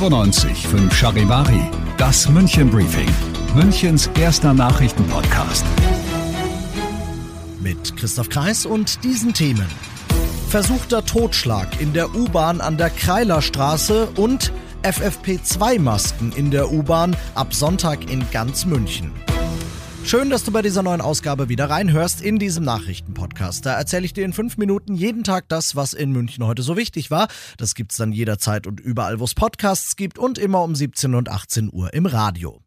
95 5 Charivari, das München Briefing, Münchens erster Nachrichtenpodcast. Mit Christoph Kreis und diesen Themen. Versuchter Totschlag in der U-Bahn an der Kreilerstraße und FFP2-Masken in der U-Bahn ab Sonntag in ganz München. Schön, dass du bei dieser neuen Ausgabe wieder reinhörst in diesem Nachrichtenpodcast. Da erzähle ich dir in fünf Minuten jeden Tag das, was in München heute so wichtig war. Das gibt's dann jederzeit und überall, wo es Podcasts gibt und immer um 17 und 18 Uhr im Radio.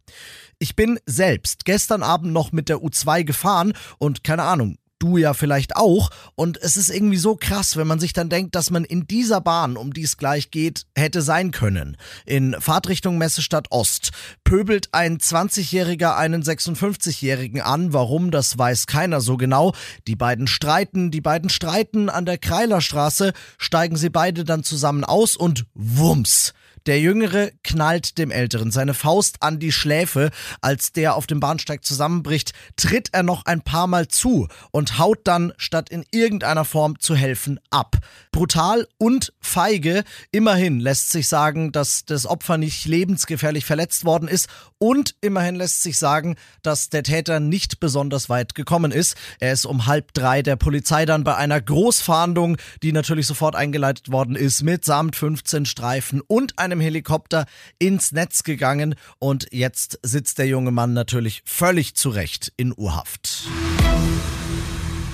Ich bin selbst gestern Abend noch mit der U2 gefahren und keine Ahnung, du ja vielleicht auch. Und es ist irgendwie so krass, wenn man sich dann denkt, dass man in dieser Bahn, um die es gleich geht, hätte sein können. In Fahrtrichtung Messestadt Ost pöbelt ein 20-Jähriger einen 56-Jährigen an. Warum, das weiß keiner so genau. Die beiden streiten, die beiden streiten an der Kreilerstraße, steigen sie beide dann zusammen aus und wumms der Jüngere knallt dem Älteren seine Faust an die Schläfe. Als der auf dem Bahnsteig zusammenbricht, tritt er noch ein paar Mal zu und haut dann, statt in irgendeiner Form zu helfen, ab. Brutal und feige. Immerhin lässt sich sagen, dass das Opfer nicht lebensgefährlich verletzt worden ist und immerhin lässt sich sagen, dass der Täter nicht besonders weit gekommen ist. Er ist um halb drei der Polizei dann bei einer Großfahndung, die natürlich sofort eingeleitet worden ist, mitsamt 15 Streifen und einem Helikopter ins Netz gegangen und jetzt sitzt der junge Mann natürlich völlig zurecht in Urhaft.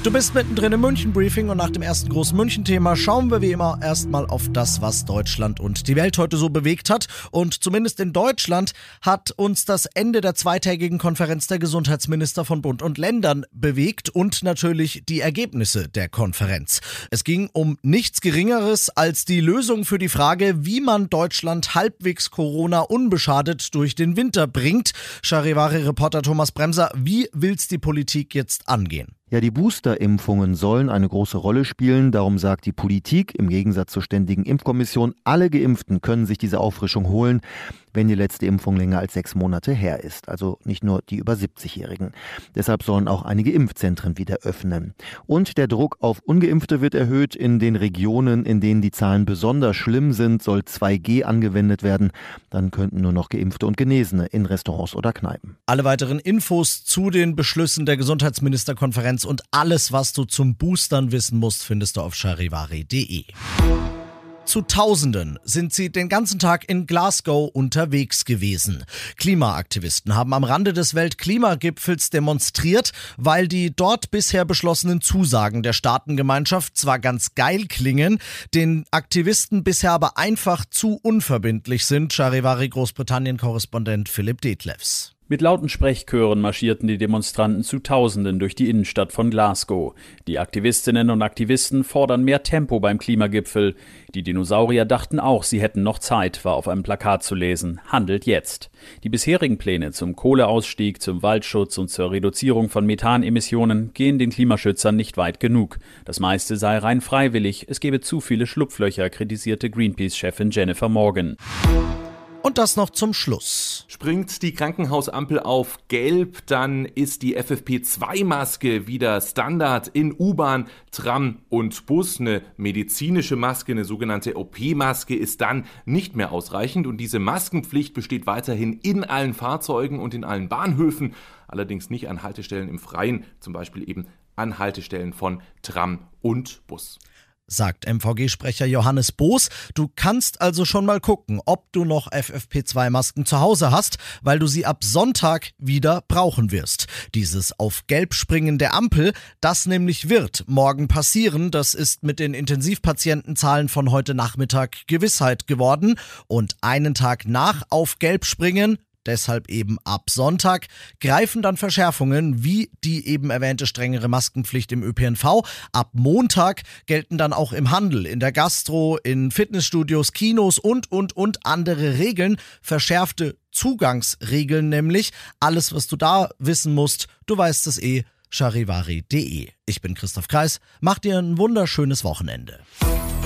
Du bist mittendrin im München-Briefing und nach dem ersten großen München-Thema schauen wir wie immer erstmal auf das, was Deutschland und die Welt heute so bewegt hat. Und zumindest in Deutschland hat uns das Ende der zweitägigen Konferenz der Gesundheitsminister von Bund und Ländern bewegt und natürlich die Ergebnisse der Konferenz. Es ging um nichts Geringeres als die Lösung für die Frage, wie man Deutschland halbwegs Corona unbeschadet durch den Winter bringt. Charivari-Reporter Thomas Bremser, wie will's die Politik jetzt angehen? Ja, die Boosterimpfungen sollen eine große Rolle spielen. Darum sagt die Politik im Gegensatz zur Ständigen Impfkommission, alle Geimpften können sich diese Auffrischung holen wenn die letzte Impfung länger als sechs Monate her ist, also nicht nur die über 70-Jährigen. Deshalb sollen auch einige Impfzentren wieder öffnen. Und der Druck auf ungeimpfte wird erhöht. In den Regionen, in denen die Zahlen besonders schlimm sind, soll 2G angewendet werden. Dann könnten nur noch Geimpfte und Genesene in Restaurants oder Kneipen. Alle weiteren Infos zu den Beschlüssen der Gesundheitsministerkonferenz und alles, was du zum Boostern wissen musst, findest du auf charivari.de zu Tausenden sind sie den ganzen Tag in Glasgow unterwegs gewesen. Klimaaktivisten haben am Rande des Weltklimagipfels demonstriert, weil die dort bisher beschlossenen Zusagen der Staatengemeinschaft zwar ganz geil klingen, den Aktivisten bisher aber einfach zu unverbindlich sind, Charivari Großbritannien-Korrespondent Philipp Detlefs. Mit lauten Sprechchören marschierten die Demonstranten zu Tausenden durch die Innenstadt von Glasgow. Die Aktivistinnen und Aktivisten fordern mehr Tempo beim Klimagipfel. Die Dinosaurier dachten auch, sie hätten noch Zeit, war auf einem Plakat zu lesen. Handelt jetzt. Die bisherigen Pläne zum Kohleausstieg, zum Waldschutz und zur Reduzierung von Methanemissionen gehen den Klimaschützern nicht weit genug. Das meiste sei rein freiwillig, es gebe zu viele Schlupflöcher, kritisierte Greenpeace-Chefin Jennifer Morgan. Und das noch zum Schluss. Springt die Krankenhausampel auf gelb, dann ist die FFP2-Maske wieder Standard in U-Bahn, Tram und Bus. Eine medizinische Maske, eine sogenannte OP-Maske ist dann nicht mehr ausreichend und diese Maskenpflicht besteht weiterhin in allen Fahrzeugen und in allen Bahnhöfen, allerdings nicht an Haltestellen im Freien, zum Beispiel eben an Haltestellen von Tram und Bus. Sagt MVG-Sprecher Johannes Boos. Du kannst also schon mal gucken, ob du noch FFP2-Masken zu Hause hast, weil du sie ab Sonntag wieder brauchen wirst. Dieses auf Gelb springen der Ampel, das nämlich wird morgen passieren. Das ist mit den Intensivpatientenzahlen von heute Nachmittag Gewissheit geworden. Und einen Tag nach auf Gelb springen deshalb eben ab Sonntag, greifen dann Verschärfungen wie die eben erwähnte strengere Maskenpflicht im ÖPNV. Ab Montag gelten dann auch im Handel, in der Gastro, in Fitnessstudios, Kinos und, und, und andere Regeln, verschärfte Zugangsregeln nämlich. Alles, was du da wissen musst, du weißt es eh, charivari.de. Ich bin Christoph Kreis, mach dir ein wunderschönes Wochenende.